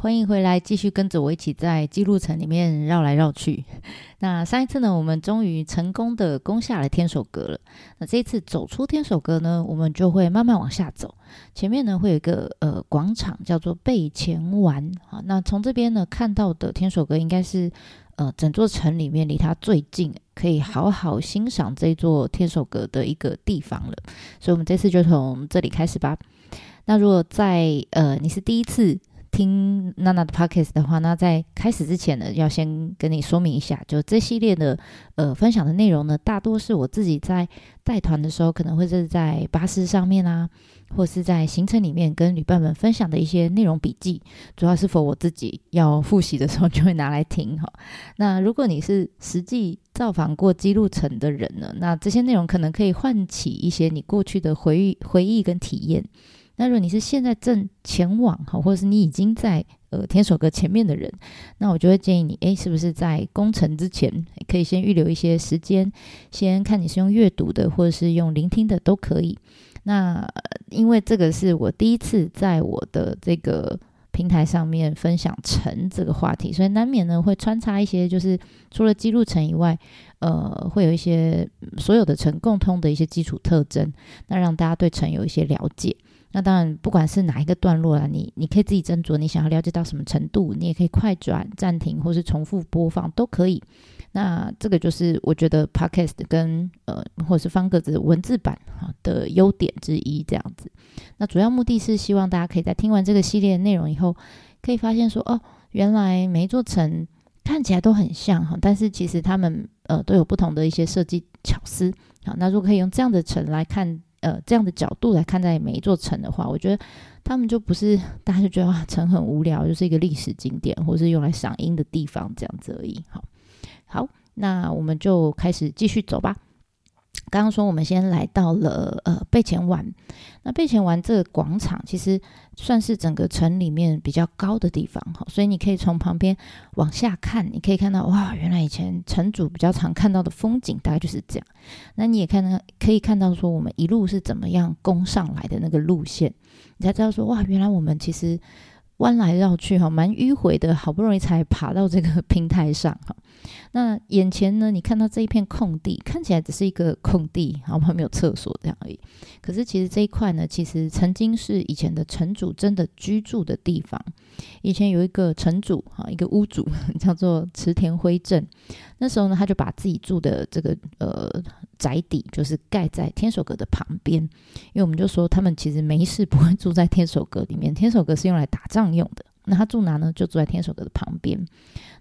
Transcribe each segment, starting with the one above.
欢迎回来，继续跟着我一起在记录城里面绕来绕去。那上一次呢，我们终于成功的攻下了天守阁了。那这一次走出天守阁呢，我们就会慢慢往下走。前面呢会有一个呃广场，叫做备前丸。好，那从这边呢看到的天守阁，应该是呃整座城里面离它最近，可以好好欣赏这座天守阁的一个地方了。所以，我们这次就从这里开始吧。那如果在呃你是第一次。听娜娜的 podcast 的话，那在开始之前呢，要先跟你说明一下，就这系列的呃分享的内容呢，大多是我自己在带团的时候，可能会是在巴士上面啊，或是在行程里面跟旅伴们分享的一些内容笔记，主要是否我自己要复习的时候就会拿来听哈。那如果你是实际造访过姬路城的人呢，那这些内容可能可以唤起一些你过去的回忆、回忆跟体验。那如果你是现在正前往哈，或者是你已经在呃天守阁前面的人，那我就会建议你，诶，是不是在攻城之前可以先预留一些时间，先看你是用阅读的，或者是用聆听的都可以。那因为这个是我第一次在我的这个平台上面分享城这个话题，所以难免呢会穿插一些，就是除了记录城以外，呃，会有一些所有的城共通的一些基础特征，那让大家对城有一些了解。那当然，不管是哪一个段落啊，你你可以自己斟酌，你想要了解到什么程度，你也可以快转、暂停，或是重复播放都可以。那这个就是我觉得 Podcast 跟呃，或者是方格子文字版哈的优点之一，这样子。那主要目的是希望大家可以在听完这个系列的内容以后，可以发现说，哦，原来每一座城看起来都很像哈，但是其实他们呃都有不同的一些设计巧思。好，那如果可以用这样的城来看。呃，这样的角度来看待每一座城的话，我觉得他们就不是大家就觉得啊，城很无聊，就是一个历史景点，或是用来赏樱的地方这样子而已。好，好，那我们就开始继续走吧。刚刚说我们先来到了呃备前湾，那备前湾这个广场其实算是整个城里面比较高的地方哈，所以你可以从旁边往下看，你可以看到哇，原来以前城主比较常看到的风景大概就是这样。那你也看到可以看到说我们一路是怎么样攻上来的那个路线，你才知道说哇，原来我们其实。弯来绕去哈，蛮迂回的，好不容易才爬到这个平台上哈。那眼前呢，你看到这一片空地，看起来只是一个空地，好像没有厕所这样而已。可是其实这一块呢，其实曾经是以前的城主真的居住的地方。以前有一个城主哈，一个屋主 叫做池田辉正。那时候呢，他就把自己住的这个呃宅邸，就是盖在天守阁的旁边。因为我们就说，他们其实没事不会住在天守阁里面，天守阁是用来打仗用的。那他住哪呢？就住在天守阁的旁边。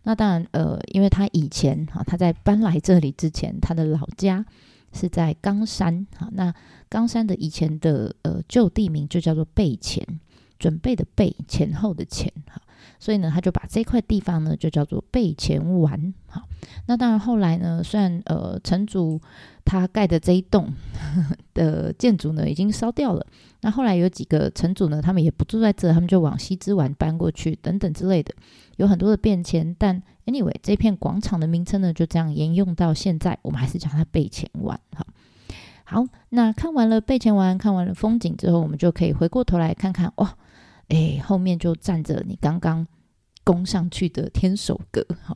那当然，呃，因为他以前哈，他在搬来这里之前，他的老家是在冈山哈。那冈山的以前的呃旧地名就叫做备前，准备的备，前后的前哈。所以呢，他就把这块地方呢就叫做备前丸。好，那当然后来呢，虽然呃城主他盖的这一栋 的建筑呢已经烧掉了，那后来有几个城主呢，他们也不住在这，他们就往西之丸搬过去等等之类的，有很多的变迁。但 anyway，这片广场的名称呢就这样沿用到现在，我们还是叫它备前丸。好，好，那看完了备前丸，看完了风景之后，我们就可以回过头来看看哇。哎，后面就站着你刚刚攻上去的天守阁，好，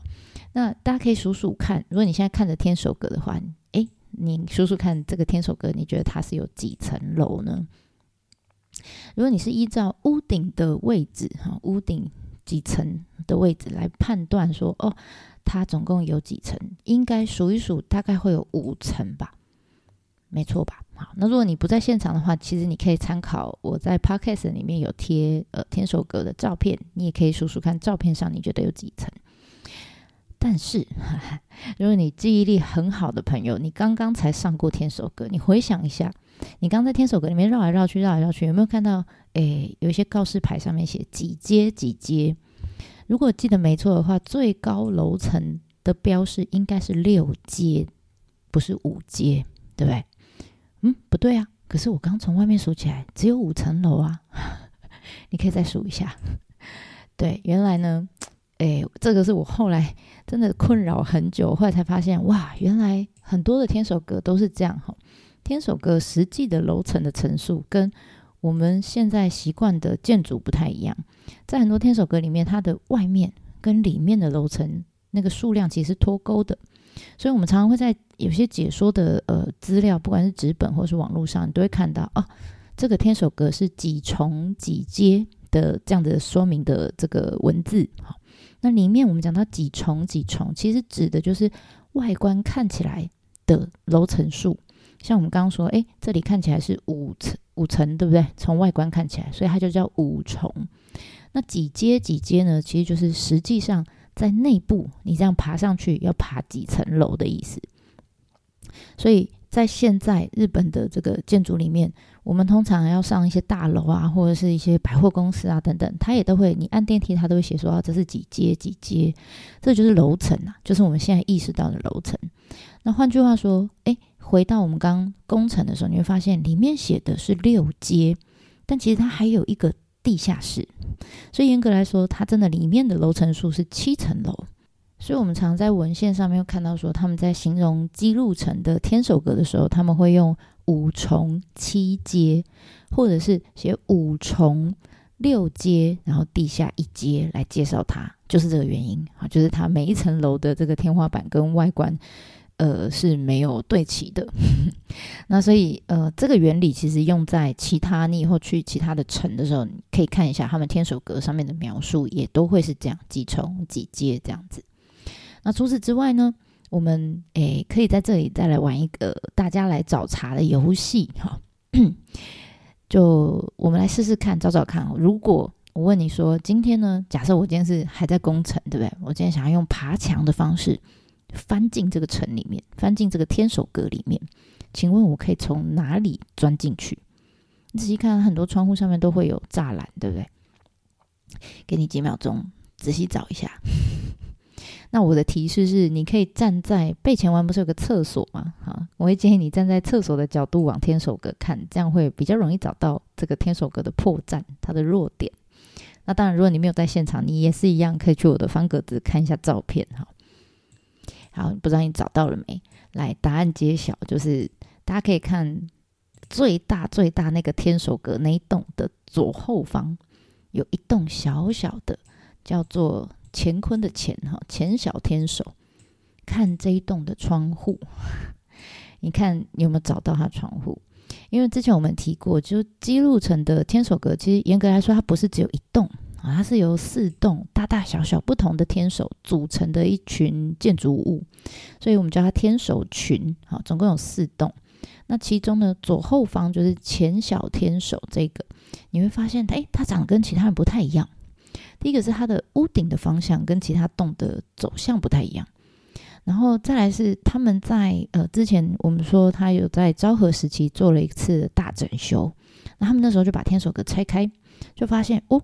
那大家可以数数看，如果你现在看着天守阁的话，哎，你数数看这个天守阁，你觉得它是有几层楼呢？如果你是依照屋顶的位置，哈，屋顶几层的位置来判断说，哦，它总共有几层，应该数一数，大概会有五层吧。没错吧？好，那如果你不在现场的话，其实你可以参考我在 Podcast 里面有贴呃天守阁的照片，你也可以数数看照片上你觉得有几层。但是，哈哈，如果你记忆力很好的朋友，你刚刚才上过天守阁，你回想一下，你刚在天守阁里面绕来绕去，绕来绕去，有没有看到？诶，有一些告示牌上面写几阶几阶？如果记得没错的话，最高楼层的标示应该是六阶，不是五阶，对不对？嗯，不对啊，可是我刚从外面数起来只有五层楼啊，你可以再数一下。对，原来呢，诶，这个是我后来 真的困扰很久，后来才发现，哇，原来很多的天守阁都是这样哈。天守阁实际的楼层的层数跟我们现在习惯的建筑不太一样，在很多天守阁里面，它的外面跟里面的楼层那个数量其实是脱钩的。所以，我们常常会在有些解说的呃资料，不管是纸本或是网络上，你都会看到哦，这个天守阁是几重几阶的这样的说明的这个文字。好，那里面我们讲到几重几重，其实指的就是外观看起来的楼层数。像我们刚刚说，哎，这里看起来是五层五层，对不对？从外观看起来，所以它就叫五重。那几阶几阶呢？其实就是实际上。在内部，你这样爬上去要爬几层楼的意思。所以在现在日本的这个建筑里面，我们通常要上一些大楼啊，或者是一些百货公司啊等等，它也都会，你按电梯，它都会写说啊，这是几阶几阶，这就是楼层啊，就是我们现在意识到的楼层。那换句话说，诶，回到我们刚工程的时候，你会发现里面写的是六阶，但其实它还有一个。地下室，所以严格来说，它真的里面的楼层数是七层楼。所以我们常在文献上面又看到说，他们在形容基路城的天守阁的时候，他们会用五重七阶，或者是写五重六阶，然后地下一阶来介绍它，就是这个原因啊，就是它每一层楼的这个天花板跟外观。呃，是没有对齐的。那所以，呃，这个原理其实用在其他，你以后去其他的城的时候，你可以看一下他们天守阁上面的描述，也都会是这样，几重几阶这样子。那除此之外呢，我们诶可以在这里再来玩一个大家来找茬的游戏哈。就我们来试试看，找找看。如果我问你说，今天呢，假设我今天是还在工程，对不对？我今天想要用爬墙的方式。翻进这个城里面，翻进这个天守阁里面，请问我可以从哪里钻进去？你仔细看，很多窗户上面都会有栅栏，对不对？给你几秒钟，仔细找一下。那我的提示是，你可以站在背前湾，不是有个厕所吗？哈，我会建议你站在厕所的角度往天守阁看，这样会比较容易找到这个天守阁的破绽，它的弱点。那当然，如果你没有在现场，你也是一样可以去我的方格子看一下照片，哈。好，不知道你找到了没？来，答案揭晓，就是大家可以看最大最大那个天守阁那一栋的左后方，有一栋小小的，叫做乾坤的乾哈，乾小天守。看这一栋的窗户，你看你有没有找到它窗户？因为之前我们提过，就姬路城的天守阁，其实严格来说，它不是只有一栋。啊，它是由四栋大大小小不同的天守组成的一群建筑物，所以我们叫它天守群。好，总共有四栋。那其中呢，左后方就是干小天守这个，你会发现，哎，它长得跟其他人不太一样。第一个是它的屋顶的方向跟其他栋的走向不太一样，然后再来是他们在呃之前我们说他有在昭和时期做了一次大整修，那他们那时候就把天守阁拆开，就发现哦。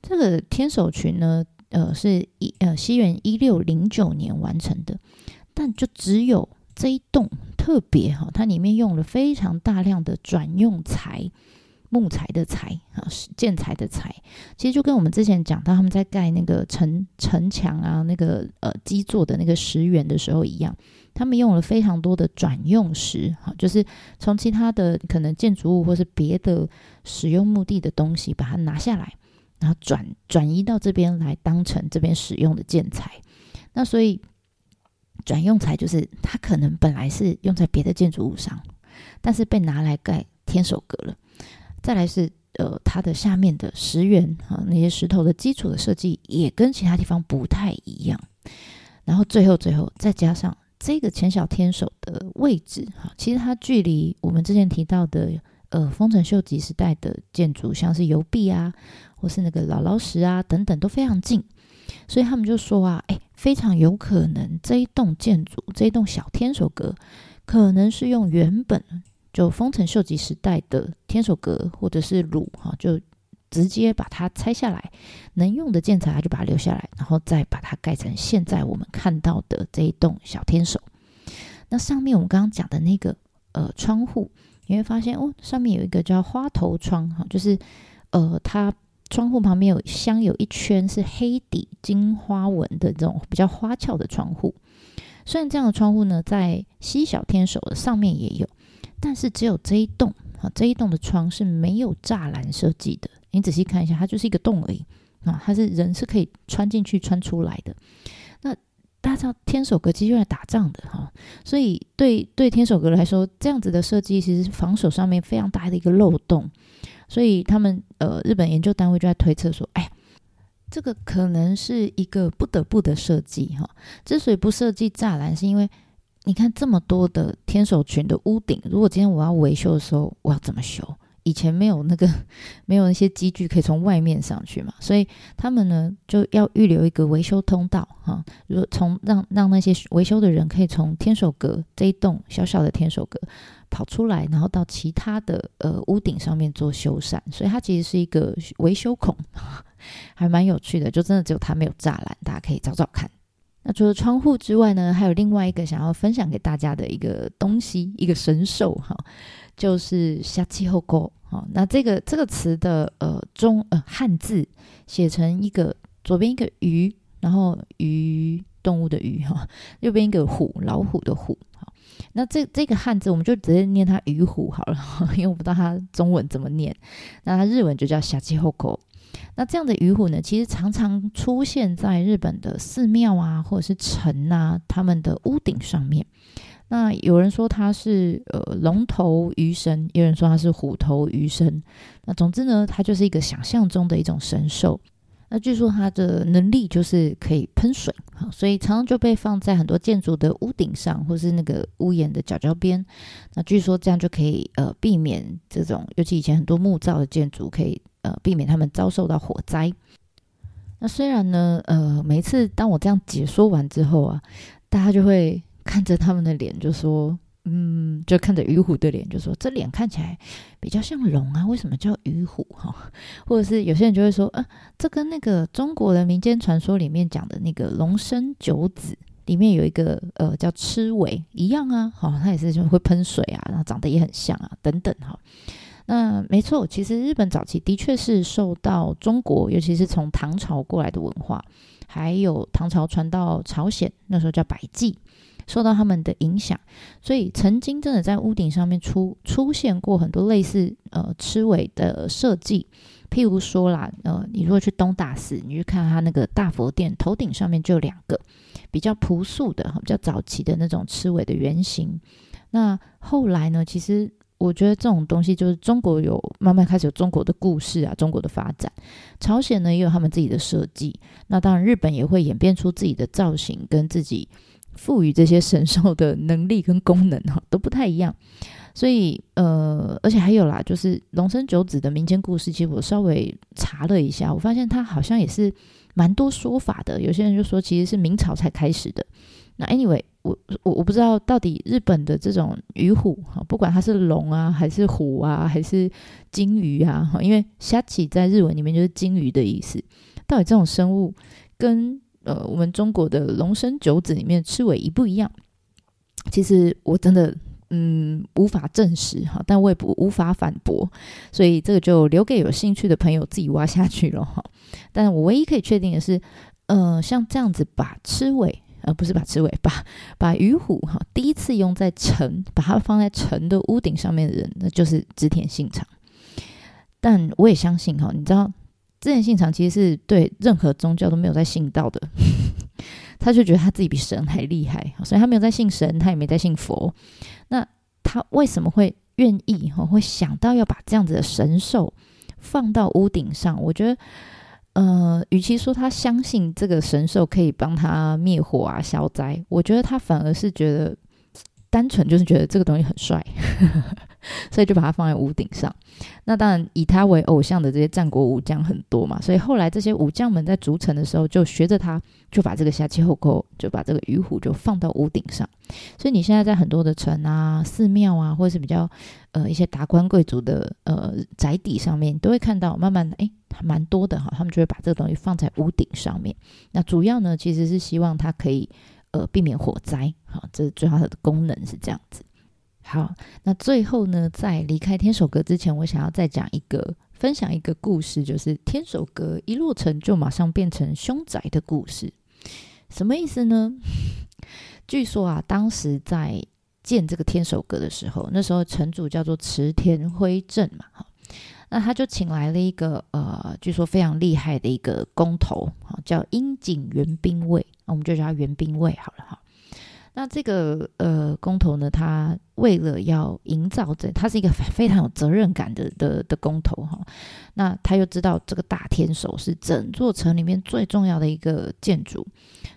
这个天守群呢，呃，是一呃西元一六零九年完成的，但就只有这一栋特别哈，它里面用了非常大量的转用材，木材的材啊，建材的材，其实就跟我们之前讲到他们在盖那个城城墙啊，那个呃基座的那个石垣的时候一样，他们用了非常多的转用石，哈，就是从其他的可能建筑物或是别的使用目的的东西把它拿下来。然后转转移到这边来当成这边使用的建材，那所以转用材就是它可能本来是用在别的建筑物上，但是被拿来盖天守阁了。再来是呃它的下面的石垣啊，那些石头的基础的设计也跟其他地方不太一样。然后最后最后再加上这个干小天守的位置哈，其实它距离我们之前提到的呃丰臣秀吉时代的建筑，像是游壁啊。或是那个姥姥石啊，等等都非常近，所以他们就说啊，哎，非常有可能这一栋建筑，这一栋小天守阁，可能是用原本就丰臣秀吉时代的天守阁，或者是鲁哈，就直接把它拆下来，能用的建材他就把它留下来，然后再把它盖成现在我们看到的这一栋小天守。那上面我们刚刚讲的那个呃窗户，你会发现哦，上面有一个叫花头窗哈，就是呃，它窗户旁边有镶有一圈是黑底金花纹的这种比较花俏的窗户。虽然这样的窗户呢，在西小天守的上面也有，但是只有这一栋啊，这一栋的窗是没有栅栏设计的。你仔细看一下，它就是一个洞而已啊，它是人是可以穿进去、穿出来的。那大家知道天守阁其实用来打仗的哈，所以对对天守阁来说，这样子的设计其实是防守上面非常大的一个漏洞。所以他们呃，日本研究单位就在推测说，哎，这个可能是一个不得不的设计哈。之所以不设计栅栏，是因为你看这么多的天守群的屋顶，如果今天我要维修的时候，我要怎么修？以前没有那个，没有那些机具可以从外面上去嘛，所以他们呢就要预留一个维修通道哈，如果从让让那些维修的人可以从天守阁这一栋小小的天守阁跑出来，然后到其他的呃屋顶上面做修缮，所以它其实是一个维修孔，还蛮有趣的，就真的只有它没有栅栏，大家可以找找看。那除了窗户之外呢，还有另外一个想要分享给大家的一个东西，一个神兽哈。就是瞎气后沟，好，那这个这个词的呃中呃汉字写成一个左边一个鱼，然后鱼动物的鱼哈，右边一个虎老虎的虎，好，那这这个汉字我们就直接念它鱼虎好了，因为我不知道它中文怎么念，那它日文就叫瞎气后沟。那这样的鱼虎呢，其实常常出现在日本的寺庙啊，或者是城啊，他们的屋顶上面。那有人说它是呃龙头鱼神，有人说它是虎头鱼神。那总之呢，它就是一个想象中的一种神兽。那据说它的能力就是可以喷水，所以常常就被放在很多建筑的屋顶上，或是那个屋檐的角角边。那据说这样就可以呃避免这种，尤其以前很多木造的建筑，可以呃避免他们遭受到火灾。那虽然呢，呃，每次当我这样解说完之后啊，大家就会。看着他们的脸，就说：“嗯，就看着鱼虎的脸，就说这脸看起来比较像龙啊，为什么叫鱼虎？哈，或者是有些人就会说，啊，这跟那个中国的民间传说里面讲的那个龙生九子里面有一个呃叫螭尾一样啊，哈，它也是就会喷水啊，然后长得也很像啊，等等哈。那没错，其实日本早期的确是受到中国，尤其是从唐朝过来的文化，还有唐朝传到朝鲜，那时候叫百济。”受到他们的影响，所以曾经真的在屋顶上面出出现过很多类似呃螭尾的设计，譬如说啦，呃，你如果去东大寺，你去看它那个大佛殿头顶上面就有两个比较朴素的、比较早期的那种螭尾的原型。那后来呢，其实我觉得这种东西就是中国有慢慢开始有中国的故事啊，中国的发展，朝鲜呢也有他们自己的设计，那当然日本也会演变出自己的造型跟自己。赋予这些神兽的能力跟功能哈都不太一样，所以呃，而且还有啦，就是龙生九子的民间故事，其实我稍微查了一下，我发现它好像也是蛮多说法的。有些人就说其实是明朝才开始的。那 anyway，我我我不知道到底日本的这种鱼虎哈，不管它是龙啊，还是虎啊，还是金鱼啊，因为虾起在日文里面就是金鱼的意思，到底这种生物跟呃，我们中国的龙生九子里面赤尾一不一样？其实我真的嗯无法证实哈，但我也不无法反驳，所以这个就留给有兴趣的朋友自己挖下去了哈。但我唯一可以确定的是，呃，像这样子把赤尾，呃，不是把螭尾，把把鱼虎哈，第一次用在城，把它放在城的屋顶上面的人，那就是织田信长。但我也相信哈，你知道。织田信长其实是对任何宗教都没有在信道的，他就觉得他自己比神还厉害，所以他没有在信神，他也没在信佛。那他为什么会愿意哈，会想到要把这样子的神兽放到屋顶上？我觉得，呃，与其说他相信这个神兽可以帮他灭火啊、消灾，我觉得他反而是觉得单纯就是觉得这个东西很帅。所以就把它放在屋顶上。那当然，以他为偶像的这些战国武将很多嘛，所以后来这些武将们在筑城的时候，就学着他，就把这个下气后沟，就把这个鱼虎就放到屋顶上。所以你现在在很多的城啊、寺庙啊，或者是比较呃一些达官贵族的呃宅邸上面，都会看到慢慢的诶，蛮多的哈，他们就会把这个东西放在屋顶上面。那主要呢，其实是希望它可以呃避免火灾，好，这是最好的功能是这样子。好，那最后呢，在离开天守阁之前，我想要再讲一个，分享一个故事，就是天守阁一落成就马上变成凶宅的故事。什么意思呢？据说啊，当时在建这个天守阁的时候，那时候城主叫做池田辉正嘛，那他就请来了一个呃，据说非常厉害的一个工头，叫樱井元兵卫，我们就叫他元兵卫好了，哈。那这个呃工头呢，他为了要营造这，他是一个非常有责任感的的的工头哈。那他又知道这个大天守是整座城里面最重要的一个建筑，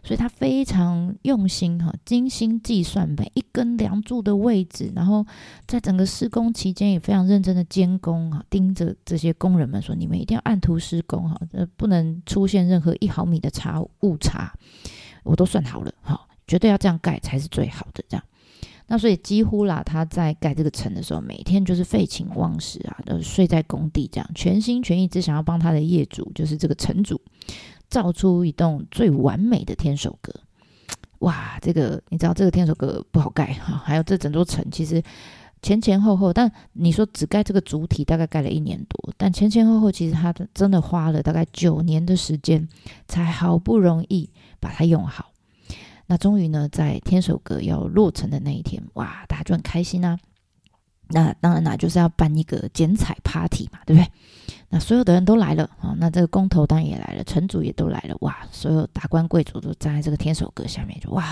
所以他非常用心哈，精心计算每一根梁柱的位置，然后在整个施工期间也非常认真的监工哈，盯着这些工人们说：你们一定要按图施工哈，呃，不能出现任何一毫米的差误差，我都算好了哈。绝对要这样盖才是最好的，这样。那所以几乎啦，他在盖这个城的时候，每天就是废寝忘食啊，都睡在工地，这样全心全意只想要帮他的业主，就是这个城主，造出一栋最完美的天守阁。哇，这个你知道这个天守阁不好盖哈，还有这整座城其实前前后后，但你说只盖这个主体大概盖了一年多，但前前后后其实他真的花了大概九年的时间，才好不容易把它用好。那终于呢，在天守阁要落成的那一天，哇，大家就很开心啊。那当然啦，就是要办一个剪彩 party 嘛，对不对？那所有的人都来了啊，那这个工头当然也来了，城主也都来了，哇，所有达官贵族都站在这个天守阁下面，就哇。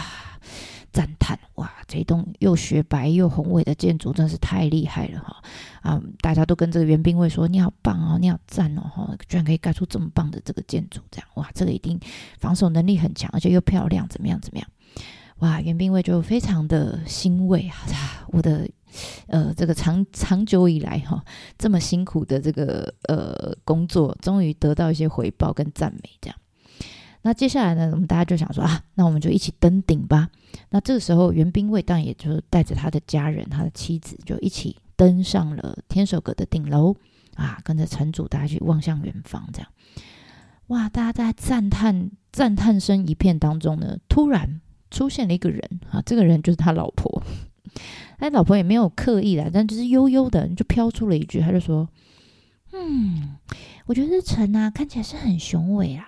赞叹哇，这栋又雪白又宏伟的建筑真是太厉害了哈！啊，大家都跟这个袁兵卫说：“你好棒哦，你好赞哦，哈，居然可以盖出这么棒的这个建筑，这样哇，这个一定防守能力很强，而且又漂亮，怎么样怎么样？哇，袁兵卫就非常的欣慰啊！我的呃，这个长长久以来哈这么辛苦的这个呃工作，终于得到一些回报跟赞美，这样。”那接下来呢，我们大家就想说啊，那我们就一起登顶吧。那这个时候，袁兵卫当然也就带着他的家人、他的妻子，就一起登上了天守阁的顶楼啊，跟着城主大家去望向远方，这样。哇，大家在赞叹赞叹声一片当中呢，突然出现了一个人啊，这个人就是他老婆。他老婆也没有刻意的，但就是悠悠的就飘出了一句，他就说：“嗯，我觉得这城啊，看起来是很雄伟啊。”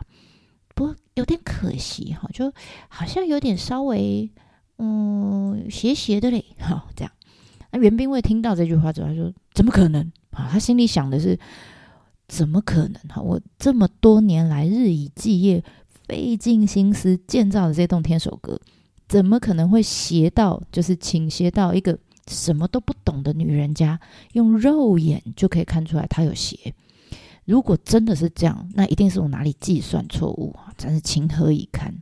不有点可惜哈，就好像有点稍微嗯斜斜的嘞哈，这样。那袁兵卫听到这句话之后，他说：“怎么可能啊？”他心里想的是：“怎么可能哈？我这么多年来日以继夜、费尽心思建造的这栋天守阁，怎么可能会斜到就是倾斜到一个什么都不懂的女人家用肉眼就可以看出来它有斜？”如果真的是这样，那一定是我哪里计算错误啊！真是情何以堪。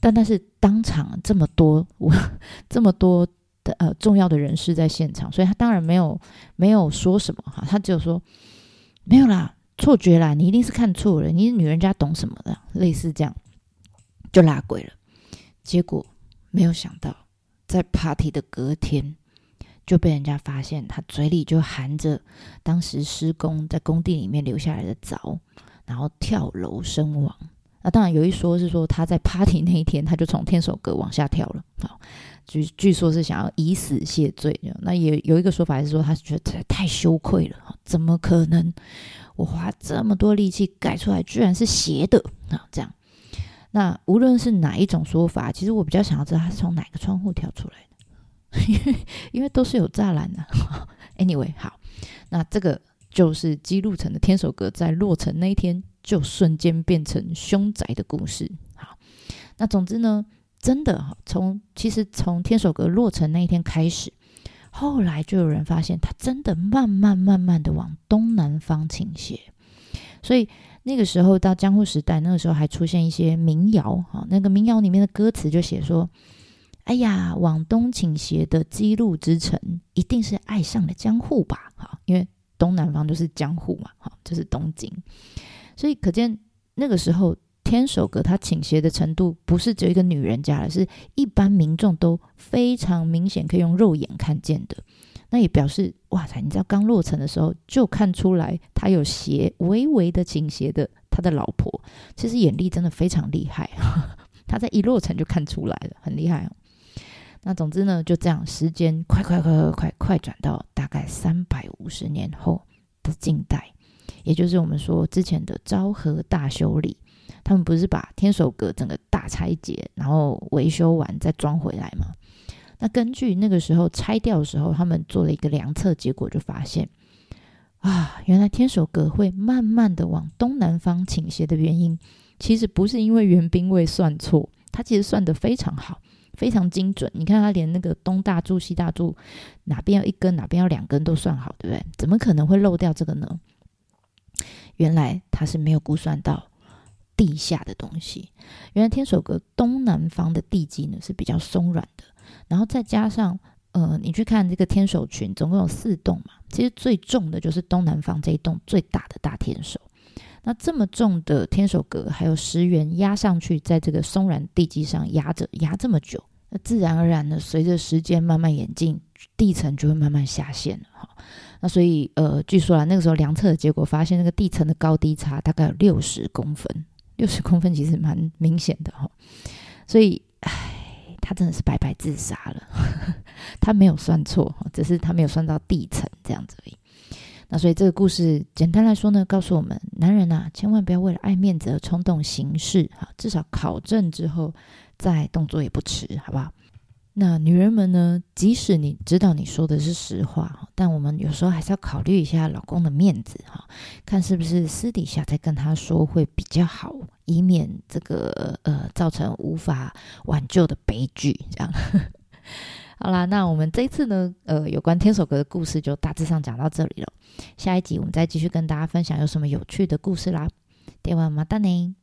但但是当场这么多我 这么多的呃重要的人士在现场，所以他当然没有没有说什么哈，他只有说没有啦，错觉啦，你一定是看错了，你是女人家懂什么的，类似这样就拉鬼了。结果没有想到，在 party 的隔天。就被人家发现，他嘴里就含着当时施工在工地里面留下来的凿，然后跳楼身亡。那当然有一说是说他在 party 那一天他就从天守阁往下跳了，好，据据说是想要以死谢罪。那也有一个说法是说他觉得太羞愧了，怎么可能？我花这么多力气盖出来，居然是斜的啊！这样，那无论是哪一种说法，其实我比较想要知道他是从哪个窗户跳出来。因为因为都是有栅栏的，anyway 好，那这个就是姬路城的天守阁在落成那一天就瞬间变成凶宅的故事。好，那总之呢，真的哈，从其实从天守阁落成那一天开始，后来就有人发现它真的慢慢慢慢的往东南方倾斜，所以那个时候到江户时代，那个时候还出现一些民谣哈，那个民谣里面的歌词就写说。哎呀，往东倾斜的姬路之城，一定是爱上了江户吧？哈，因为东南方就是江户嘛，哈，就是东京，所以可见那个时候天守阁它倾斜的程度，不是只有一个女人家，而是一般民众都非常明显可以用肉眼看见的。那也表示，哇塞，你知道刚落成的时候就看出来他有斜，微微的倾斜的，他的老婆其实眼力真的非常厉害，他在一落成就看出来了，很厉害哦。那总之呢，就这样，时间快快快快快快转到大概三百五十年后的近代，也就是我们说之前的昭和大修理，他们不是把天守阁整个大拆解，然后维修完再装回来吗？那根据那个时候拆掉的时候，他们做了一个量测，结果就发现，啊，原来天守阁会慢慢的往东南方倾斜的原因，其实不是因为圆兵卫算错，他其实算得非常好，非常精准。你看他连那个东大柱、西大柱哪边要一根，哪边要两根都算好，对不对？怎么可能会漏掉这个呢？原来他是没有估算到地下的东西。原来天守阁东南方的地基呢是比较松软的。然后再加上，呃，你去看这个天守群，总共有四栋嘛，其实最重的就是东南方这一栋最大的大天守。那这么重的天守阁，还有石垣压上去，在这个松软地基上压着，压这么久，那自然而然的，随着时间慢慢演进，地层就会慢慢下陷哈。那所以，呃，据说啊，那个时候量测的结果发现，那个地层的高低差大概有六十公分，六十公分其实蛮明显的哈。所以，唉。他真的是白白自杀了，他没有算错，只是他没有算到地层这样子而已。那所以这个故事简单来说呢，告诉我们，男人啊，千万不要为了爱面子而冲动行事，哈，至少考证之后再动作也不迟，好不好？那女人们呢？即使你知道你说的是实话，但我们有时候还是要考虑一下老公的面子哈，看是不是私底下再跟他说会比较好，以免这个呃造成无法挽救的悲剧。这样，好啦，那我们这一次呢，呃，有关天守阁的故事就大致上讲到这里了。下一集我们再继续跟大家分享有什么有趣的故事啦。ではまたね。